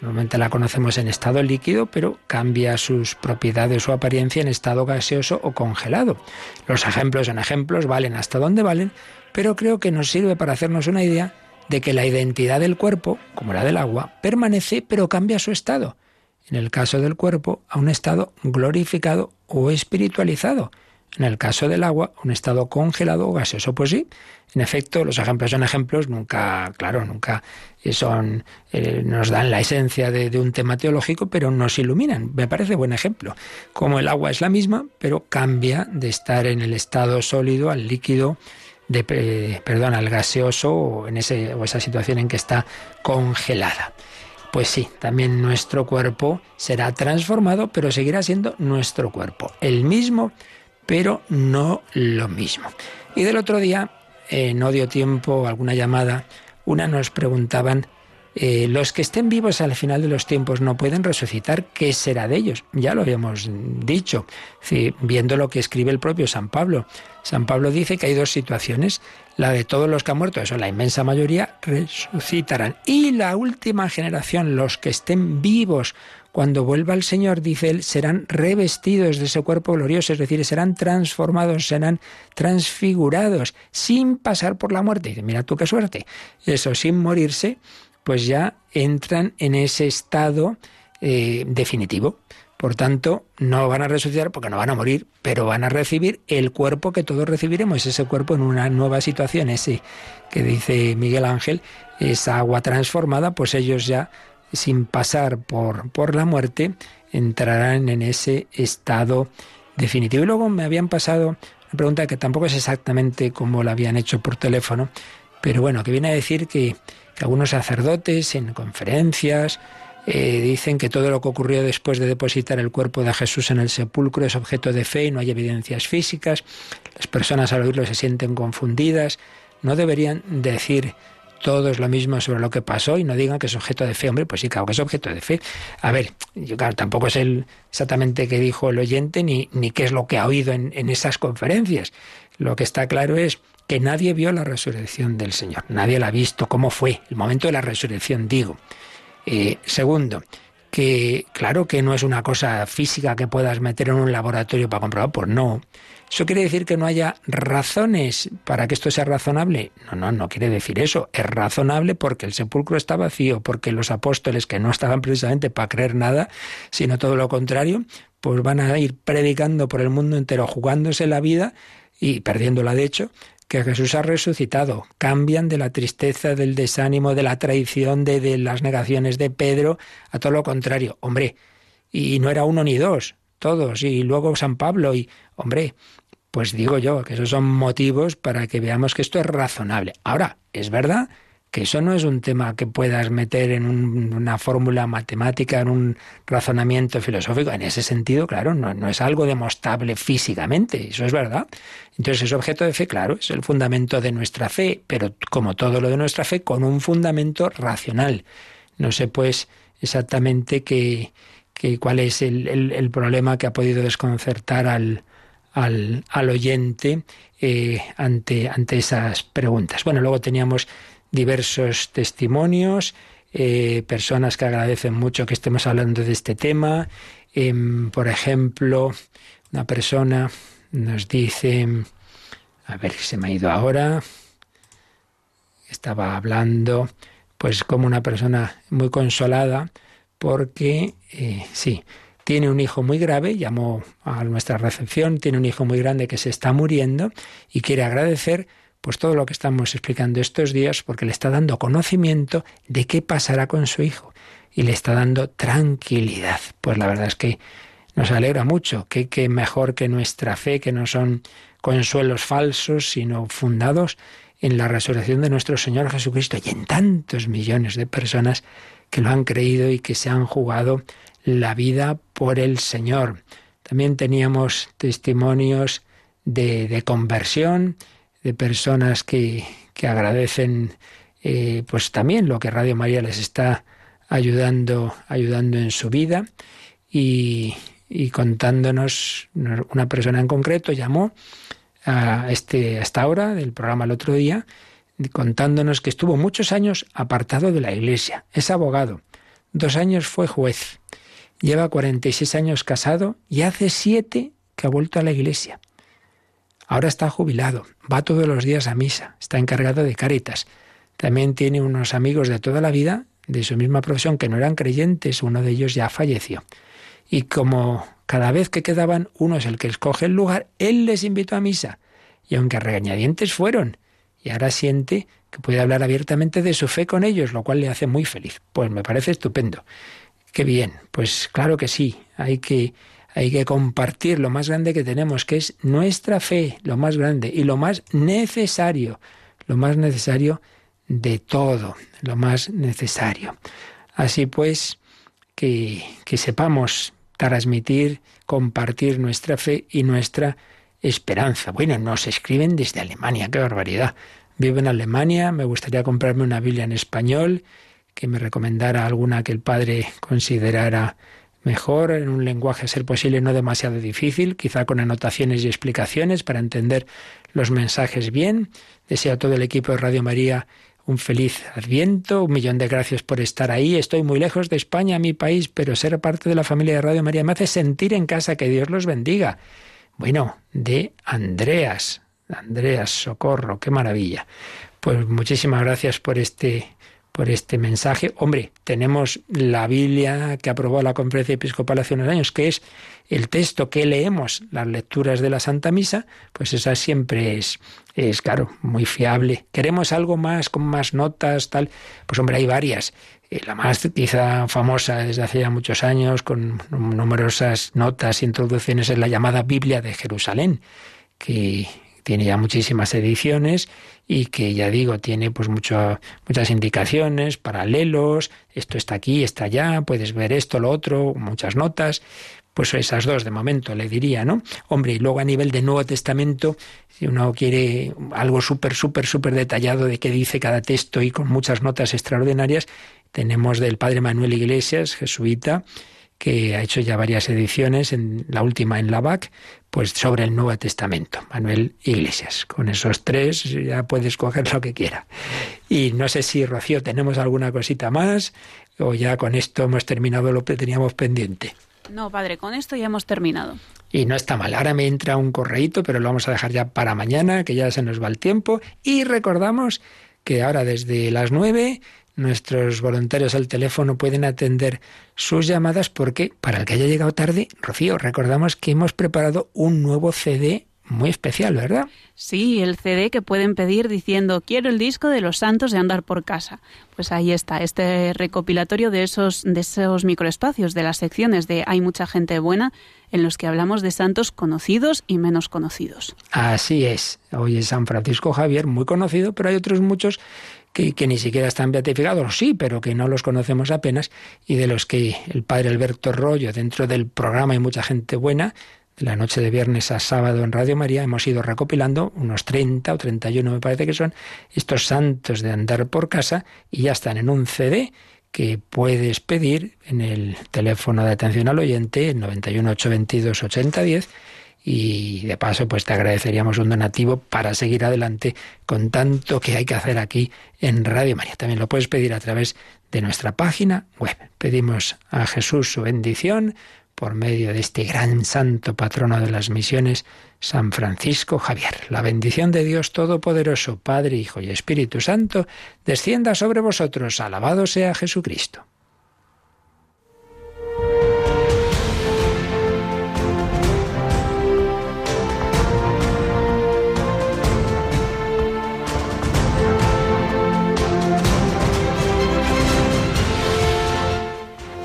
Normalmente la conocemos en estado líquido, pero cambia sus propiedades o apariencia en estado gaseoso o congelado. Los ejemplos son ejemplos, valen hasta donde valen, pero creo que nos sirve para hacernos una idea de que la identidad del cuerpo, como la del agua, permanece pero cambia su estado. En el caso del cuerpo, a un estado glorificado o espiritualizado en el caso del agua, un estado congelado o gaseoso. Pues sí, en efecto, los ejemplos son ejemplos, nunca, claro, nunca son, eh, nos dan la esencia de, un tema teológico, pero nos iluminan. Me parece buen ejemplo. Como el agua es la misma, pero cambia de estar en el estado sólido al líquido, de, perdón, al gaseoso o en ese, o esa situación en que está congelada. Pues sí, también nuestro cuerpo será transformado, pero seguirá siendo nuestro cuerpo, el mismo pero no lo mismo. Y del otro día, eh, no dio tiempo, alguna llamada, una nos preguntaban, eh, los que estén vivos al final de los tiempos no pueden resucitar, ¿qué será de ellos? Ya lo habíamos dicho, viendo lo que escribe el propio San Pablo. San Pablo dice que hay dos situaciones, la de todos los que han muerto, eso la inmensa mayoría, resucitarán. Y la última generación, los que estén vivos cuando vuelva el Señor, dice él, serán revestidos de ese cuerpo glorioso, es decir, serán transformados, serán transfigurados, sin pasar por la muerte. Dice, mira tú qué suerte. Eso, sin morirse, pues ya entran en ese estado eh, definitivo. Por tanto, no van a resucitar porque no van a morir, pero van a recibir el cuerpo que todos recibiremos, ese cuerpo en una nueva situación, ese que dice Miguel Ángel, esa agua transformada, pues ellos ya, sin pasar por, por la muerte, entrarán en ese estado definitivo. Y luego me habían pasado una pregunta que tampoco es exactamente como la habían hecho por teléfono, pero bueno, que viene a decir que, que algunos sacerdotes en conferencias, eh, dicen que todo lo que ocurrió después de depositar el cuerpo de Jesús en el sepulcro es objeto de fe y no hay evidencias físicas. Las personas al oírlo se sienten confundidas. No deberían decir todos lo mismo sobre lo que pasó y no digan que es objeto de fe. Hombre, pues sí, claro que es objeto de fe. A ver, yo claro, tampoco es el, exactamente qué dijo el oyente ni, ni qué es lo que ha oído en, en esas conferencias. Lo que está claro es que nadie vio la resurrección del Señor. Nadie la ha visto. ¿Cómo fue? El momento de la resurrección, digo. Eh, segundo, que claro que no es una cosa física que puedas meter en un laboratorio para comprobar, pues no. ¿Eso quiere decir que no haya razones para que esto sea razonable? No, no, no quiere decir eso. Es razonable porque el sepulcro está vacío, porque los apóstoles que no estaban precisamente para creer nada, sino todo lo contrario, pues van a ir predicando por el mundo entero, jugándose la vida y perdiéndola de hecho, que Jesús ha resucitado. Cambian de la tristeza, del desánimo, de la traición, de, de, las negaciones de Pedro, a todo lo contrario. Hombre, y no era uno ni dos, todos, y luego San Pablo, y hombre, pues digo yo que esos son motivos para que veamos que esto es razonable. Ahora, es verdad que eso no es un tema que puedas meter en un, una fórmula matemática, en un razonamiento filosófico. En ese sentido, claro, no, es algo demostrable físicamente, eso es verdad. Entonces, es objeto de fe, claro, es el fundamento de nuestra fe, pero como todo lo de nuestra fe, con un fundamento racional. No sé, pues, exactamente qué, cuál es el, el, problema que ha podido desconcertar al, al, oyente eh, ante, ante esas preguntas. Bueno, luego teníamos diversos testimonios, eh, personas que agradecen mucho que estemos hablando de este tema. Eh, por ejemplo, una persona nos dice, a ver si se me ha ido ahora, estaba hablando, pues como una persona muy consolada, porque eh, sí, tiene un hijo muy grave, llamó a nuestra recepción, tiene un hijo muy grande que se está muriendo y quiere agradecer pues todo lo que estamos explicando estos días porque le está dando conocimiento de qué pasará con su hijo y le está dando tranquilidad. Pues la verdad es que nos alegra mucho, que, que mejor que nuestra fe, que no son consuelos falsos, sino fundados en la resurrección de nuestro Señor Jesucristo y en tantos millones de personas que lo han creído y que se han jugado la vida por el Señor. También teníamos testimonios de, de conversión, de personas que, que agradecen eh, pues también lo que Radio María les está ayudando, ayudando en su vida y, y contándonos, una persona en concreto llamó a, este, a esta hora del programa el otro día, contándonos que estuvo muchos años apartado de la Iglesia. Es abogado. Dos años fue juez. Lleva 46 años casado y hace siete que ha vuelto a la Iglesia. Ahora está jubilado, va todos los días a misa, está encargado de caritas. También tiene unos amigos de toda la vida, de su misma profesión, que no eran creyentes, uno de ellos ya falleció. Y como cada vez que quedaban, uno es el que escoge el lugar, él les invitó a misa. Y aunque a regañadientes fueron, y ahora siente que puede hablar abiertamente de su fe con ellos, lo cual le hace muy feliz. Pues me parece estupendo. Qué bien, pues claro que sí, hay que hay que compartir lo más grande que tenemos, que es nuestra fe, lo más grande y lo más necesario, lo más necesario de todo, lo más necesario. Así pues, que, que sepamos transmitir, compartir nuestra fe y nuestra esperanza. Bueno, nos escriben desde Alemania, qué barbaridad. Vivo en Alemania, me gustaría comprarme una Biblia en español, que me recomendara alguna que el padre considerara mejor, en un lenguaje a ser posible no demasiado difícil, quizá con anotaciones y explicaciones para entender los mensajes bien. Deseo a todo el equipo de Radio María un feliz adviento, un millón de gracias por estar ahí. Estoy muy lejos de España, mi país, pero ser parte de la familia de Radio María me hace sentir en casa que Dios los bendiga. Bueno, de Andreas, Andreas Socorro, qué maravilla. Pues muchísimas gracias por este por este mensaje. Hombre, tenemos la Biblia que aprobó la Conferencia Episcopal hace unos años, que es el texto que leemos, las lecturas de la Santa Misa, pues esa siempre es, es claro, muy fiable. ¿Queremos algo más, con más notas, tal? Pues hombre, hay varias. Eh, la más quizá famosa desde hace ya muchos años, con numerosas notas e introducciones, es la llamada Biblia de Jerusalén, que tiene ya muchísimas ediciones y que ya digo, tiene pues mucho, muchas indicaciones, paralelos, esto está aquí, está allá, puedes ver esto, lo otro, muchas notas. Pues esas dos de momento le diría, ¿no? Hombre, y luego a nivel de Nuevo Testamento, si uno quiere algo súper, súper, súper detallado de qué dice cada texto y con muchas notas extraordinarias, tenemos del padre Manuel Iglesias, jesuita, que ha hecho ya varias ediciones, en la última en la BAC, pues sobre el Nuevo Testamento, Manuel Iglesias. Con esos tres ya puedes coger lo que quiera. Y no sé si, Rocío, tenemos alguna cosita más o ya con esto hemos terminado lo que teníamos pendiente. No, padre, con esto ya hemos terminado. Y no está mal. Ahora me entra un correíto, pero lo vamos a dejar ya para mañana, que ya se nos va el tiempo. Y recordamos que ahora desde las nueve nuestros voluntarios al teléfono pueden atender sus llamadas porque, para el que haya llegado tarde, Rocío, recordamos que hemos preparado un nuevo CD muy especial, ¿verdad? Sí, el CD que pueden pedir diciendo quiero el disco de los santos de andar por casa. Pues ahí está, este recopilatorio de esos, de esos microespacios, de las secciones de Hay mucha gente buena, en los que hablamos de santos conocidos y menos conocidos. Así es. Hoy es San Francisco Javier, muy conocido, pero hay otros muchos que, ni siquiera están beatificados, sí, pero que no los conocemos apenas, y de los que el padre Alberto Rollo, dentro del programa Hay mucha gente buena, la noche de viernes a sábado en Radio María hemos ido recopilando unos 30 o 31 me parece que son estos santos de andar por casa y ya están en un CD que puedes pedir en el teléfono de atención al oyente 91 822 8010 y de paso pues te agradeceríamos un donativo para seguir adelante con tanto que hay que hacer aquí en Radio María. También lo puedes pedir a través de nuestra página web. Pedimos a Jesús su bendición por medio de este gran santo patrono de las misiones, San Francisco Javier. La bendición de Dios Todopoderoso, Padre, Hijo y Espíritu Santo, descienda sobre vosotros. Alabado sea Jesucristo.